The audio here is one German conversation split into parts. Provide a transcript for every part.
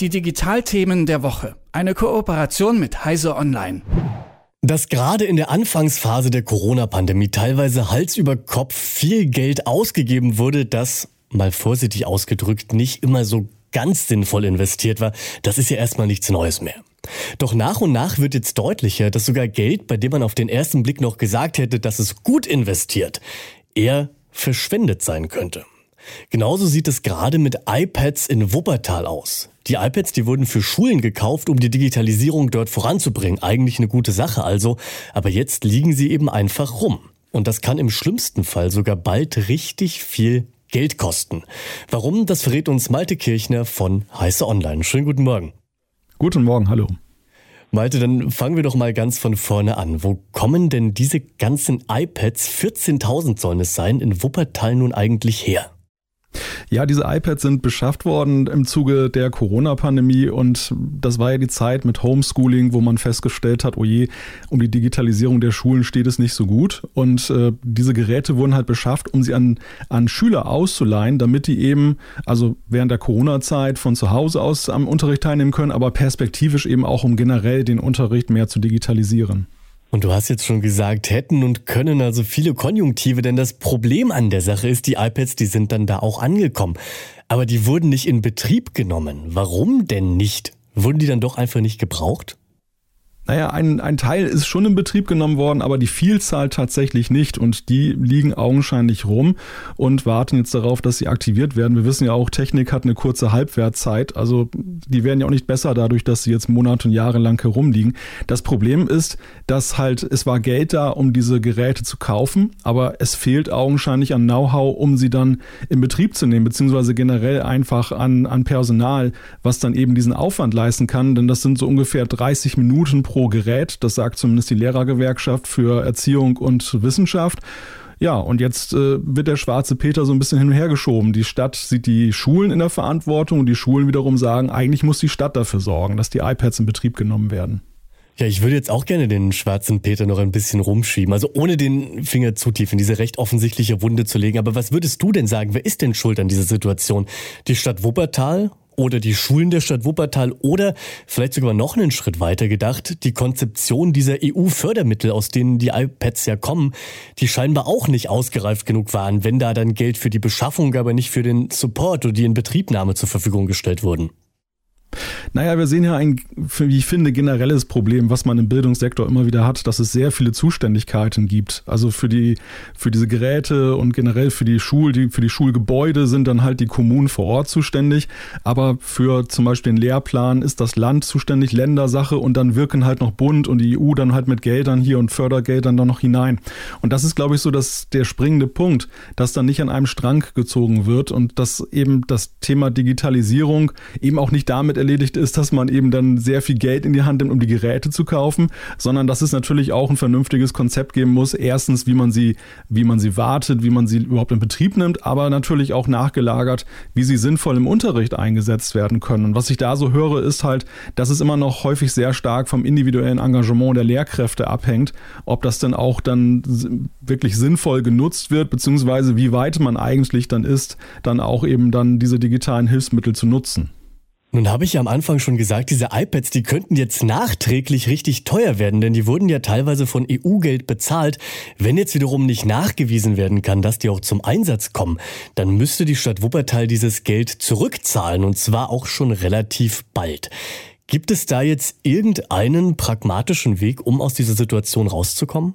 Die Digitalthemen der Woche. Eine Kooperation mit Heise Online. Dass gerade in der Anfangsphase der Corona-Pandemie teilweise Hals über Kopf viel Geld ausgegeben wurde, das, mal vorsichtig ausgedrückt, nicht immer so ganz sinnvoll investiert war, das ist ja erstmal nichts Neues mehr. Doch nach und nach wird jetzt deutlicher, dass sogar Geld, bei dem man auf den ersten Blick noch gesagt hätte, dass es gut investiert, eher verschwendet sein könnte. Genauso sieht es gerade mit iPads in Wuppertal aus. Die iPads, die wurden für Schulen gekauft, um die Digitalisierung dort voranzubringen. Eigentlich eine gute Sache also. Aber jetzt liegen sie eben einfach rum. Und das kann im schlimmsten Fall sogar bald richtig viel Geld kosten. Warum, das verrät uns Malte Kirchner von Heiße Online. Schönen guten Morgen. Guten Morgen, hallo. Malte, dann fangen wir doch mal ganz von vorne an. Wo kommen denn diese ganzen iPads, 14.000 sollen es sein, in Wuppertal nun eigentlich her? Ja, diese iPads sind beschafft worden im Zuge der Corona-Pandemie und das war ja die Zeit mit Homeschooling, wo man festgestellt hat, oh je, um die Digitalisierung der Schulen steht es nicht so gut. Und äh, diese Geräte wurden halt beschafft, um sie an, an Schüler auszuleihen, damit die eben, also während der Corona-Zeit von zu Hause aus am Unterricht teilnehmen können, aber perspektivisch eben auch, um generell den Unterricht mehr zu digitalisieren. Und du hast jetzt schon gesagt, hätten und können also viele Konjunktive, denn das Problem an der Sache ist, die iPads, die sind dann da auch angekommen. Aber die wurden nicht in Betrieb genommen. Warum denn nicht? Wurden die dann doch einfach nicht gebraucht? Naja, ein, ein Teil ist schon in Betrieb genommen worden, aber die Vielzahl tatsächlich nicht. Und die liegen augenscheinlich rum und warten jetzt darauf, dass sie aktiviert werden. Wir wissen ja auch, Technik hat eine kurze Halbwertzeit. Also die werden ja auch nicht besser dadurch, dass sie jetzt Monate und Jahre lang herumliegen. Das Problem ist, dass halt es war Geld da, um diese Geräte zu kaufen, aber es fehlt augenscheinlich an Know-how, um sie dann in Betrieb zu nehmen, beziehungsweise generell einfach an, an Personal, was dann eben diesen Aufwand leisten kann. Denn das sind so ungefähr 30 Minuten pro pro Gerät. Das sagt zumindest die Lehrergewerkschaft für Erziehung und Wissenschaft. Ja, und jetzt äh, wird der schwarze Peter so ein bisschen hin und her geschoben. Die Stadt sieht die Schulen in der Verantwortung und die Schulen wiederum sagen, eigentlich muss die Stadt dafür sorgen, dass die iPads in Betrieb genommen werden. Ja, ich würde jetzt auch gerne den schwarzen Peter noch ein bisschen rumschieben. Also ohne den Finger zu tief in diese recht offensichtliche Wunde zu legen. Aber was würdest du denn sagen? Wer ist denn schuld an dieser Situation? Die Stadt Wuppertal oder die Schulen der Stadt Wuppertal oder vielleicht sogar noch einen Schritt weiter gedacht, die Konzeption dieser EU-Fördermittel, aus denen die iPads ja kommen, die scheinbar auch nicht ausgereift genug waren, wenn da dann Geld für die Beschaffung, aber nicht für den Support oder die Inbetriebnahme zur Verfügung gestellt wurden. Naja, wir sehen ja ein, wie ich finde, generelles Problem, was man im Bildungssektor immer wieder hat, dass es sehr viele Zuständigkeiten gibt. Also für die, für diese Geräte und generell für die Schul, die, für die Schulgebäude sind dann halt die Kommunen vor Ort zuständig. Aber für zum Beispiel den Lehrplan ist das Land zuständig, Ländersache und dann wirken halt noch Bund und die EU dann halt mit Geldern hier und Fördergeldern dann noch hinein. Und das ist, glaube ich, so dass der springende Punkt, dass dann nicht an einem Strang gezogen wird und dass eben das Thema Digitalisierung eben auch nicht damit erledigt ist, dass man eben dann sehr viel Geld in die Hand nimmt, um die Geräte zu kaufen, sondern dass es natürlich auch ein vernünftiges Konzept geben muss. Erstens, wie man sie, wie man sie wartet, wie man sie überhaupt in Betrieb nimmt, aber natürlich auch nachgelagert, wie sie sinnvoll im Unterricht eingesetzt werden können. Und was ich da so höre, ist halt, dass es immer noch häufig sehr stark vom individuellen Engagement der Lehrkräfte abhängt, ob das denn auch dann wirklich sinnvoll genutzt wird, beziehungsweise wie weit man eigentlich dann ist, dann auch eben dann diese digitalen Hilfsmittel zu nutzen. Nun habe ich ja am Anfang schon gesagt, diese iPads, die könnten jetzt nachträglich richtig teuer werden, denn die wurden ja teilweise von EU-Geld bezahlt. Wenn jetzt wiederum nicht nachgewiesen werden kann, dass die auch zum Einsatz kommen, dann müsste die Stadt Wuppertal dieses Geld zurückzahlen und zwar auch schon relativ bald. Gibt es da jetzt irgendeinen pragmatischen Weg, um aus dieser Situation rauszukommen?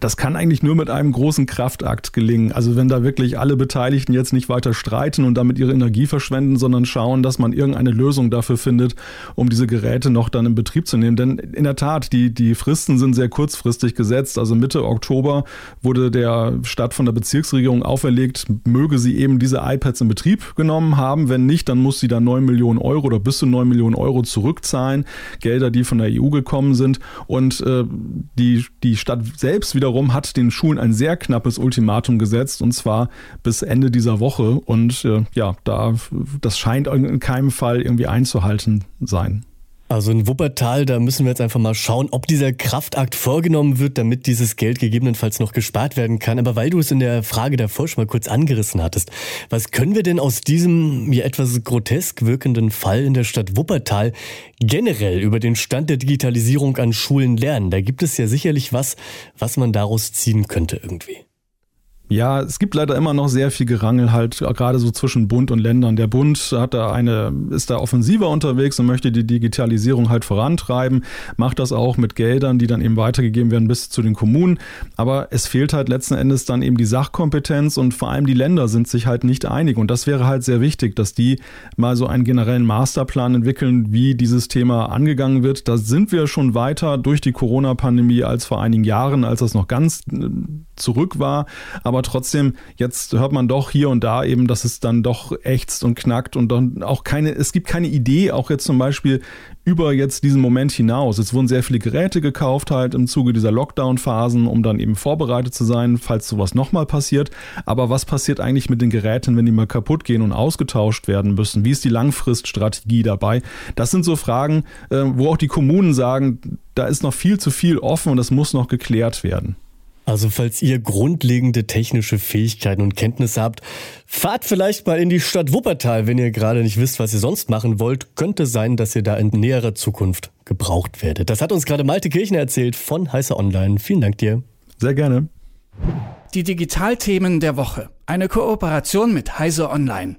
Das kann eigentlich nur mit einem großen Kraftakt gelingen. Also wenn da wirklich alle Beteiligten jetzt nicht weiter streiten und damit ihre Energie verschwenden, sondern schauen, dass man irgendeine Lösung dafür findet, um diese Geräte noch dann in Betrieb zu nehmen. Denn in der Tat, die, die Fristen sind sehr kurzfristig gesetzt. Also Mitte Oktober wurde der Stadt von der Bezirksregierung auferlegt, möge sie eben diese iPads in Betrieb genommen haben. Wenn nicht, dann muss sie da 9 Millionen Euro oder bis zu 9 Millionen Euro zurückzahlen. Gelder, die von der EU gekommen sind. Und äh, die, die Stadt selbst wiederum hat den Schulen ein sehr knappes Ultimatum gesetzt und zwar bis Ende dieser Woche. Und äh, ja, da, das scheint in keinem Fall irgendwie einzuhalten sein. Also in Wuppertal, da müssen wir jetzt einfach mal schauen, ob dieser Kraftakt vorgenommen wird, damit dieses Geld gegebenenfalls noch gespart werden kann. Aber weil du es in der Frage davor schon mal kurz angerissen hattest, was können wir denn aus diesem mir etwas grotesk wirkenden Fall in der Stadt Wuppertal generell über den Stand der Digitalisierung an Schulen lernen? Da gibt es ja sicherlich was, was man daraus ziehen könnte irgendwie. Ja, es gibt leider immer noch sehr viel Gerangel halt gerade so zwischen Bund und Ländern. Der Bund hat da eine, ist da offensiver unterwegs und möchte die Digitalisierung halt vorantreiben, macht das auch mit Geldern, die dann eben weitergegeben werden bis zu den Kommunen. Aber es fehlt halt letzten Endes dann eben die Sachkompetenz und vor allem die Länder sind sich halt nicht einig. Und das wäre halt sehr wichtig, dass die mal so einen generellen Masterplan entwickeln, wie dieses Thema angegangen wird. Da sind wir schon weiter durch die Corona-Pandemie als vor einigen Jahren, als das noch ganz äh, zurück war. Aber trotzdem, jetzt hört man doch hier und da eben, dass es dann doch ächzt und knackt und dann auch keine, es gibt keine Idee, auch jetzt zum Beispiel über jetzt diesen Moment hinaus. Es wurden sehr viele Geräte gekauft halt im Zuge dieser Lockdown-Phasen, um dann eben vorbereitet zu sein, falls sowas nochmal passiert. Aber was passiert eigentlich mit den Geräten, wenn die mal kaputt gehen und ausgetauscht werden müssen? Wie ist die Langfriststrategie dabei? Das sind so Fragen, äh, wo auch die Kommunen sagen, da ist noch viel zu viel offen und das muss noch geklärt werden. Also falls ihr grundlegende technische Fähigkeiten und Kenntnisse habt, fahrt vielleicht mal in die Stadt Wuppertal, wenn ihr gerade nicht wisst, was ihr sonst machen wollt. Könnte sein, dass ihr da in näherer Zukunft gebraucht werdet. Das hat uns gerade Malte Kirchner erzählt von Heißer Online. Vielen Dank dir. Sehr gerne. Die Digitalthemen der Woche. Eine Kooperation mit Heise Online.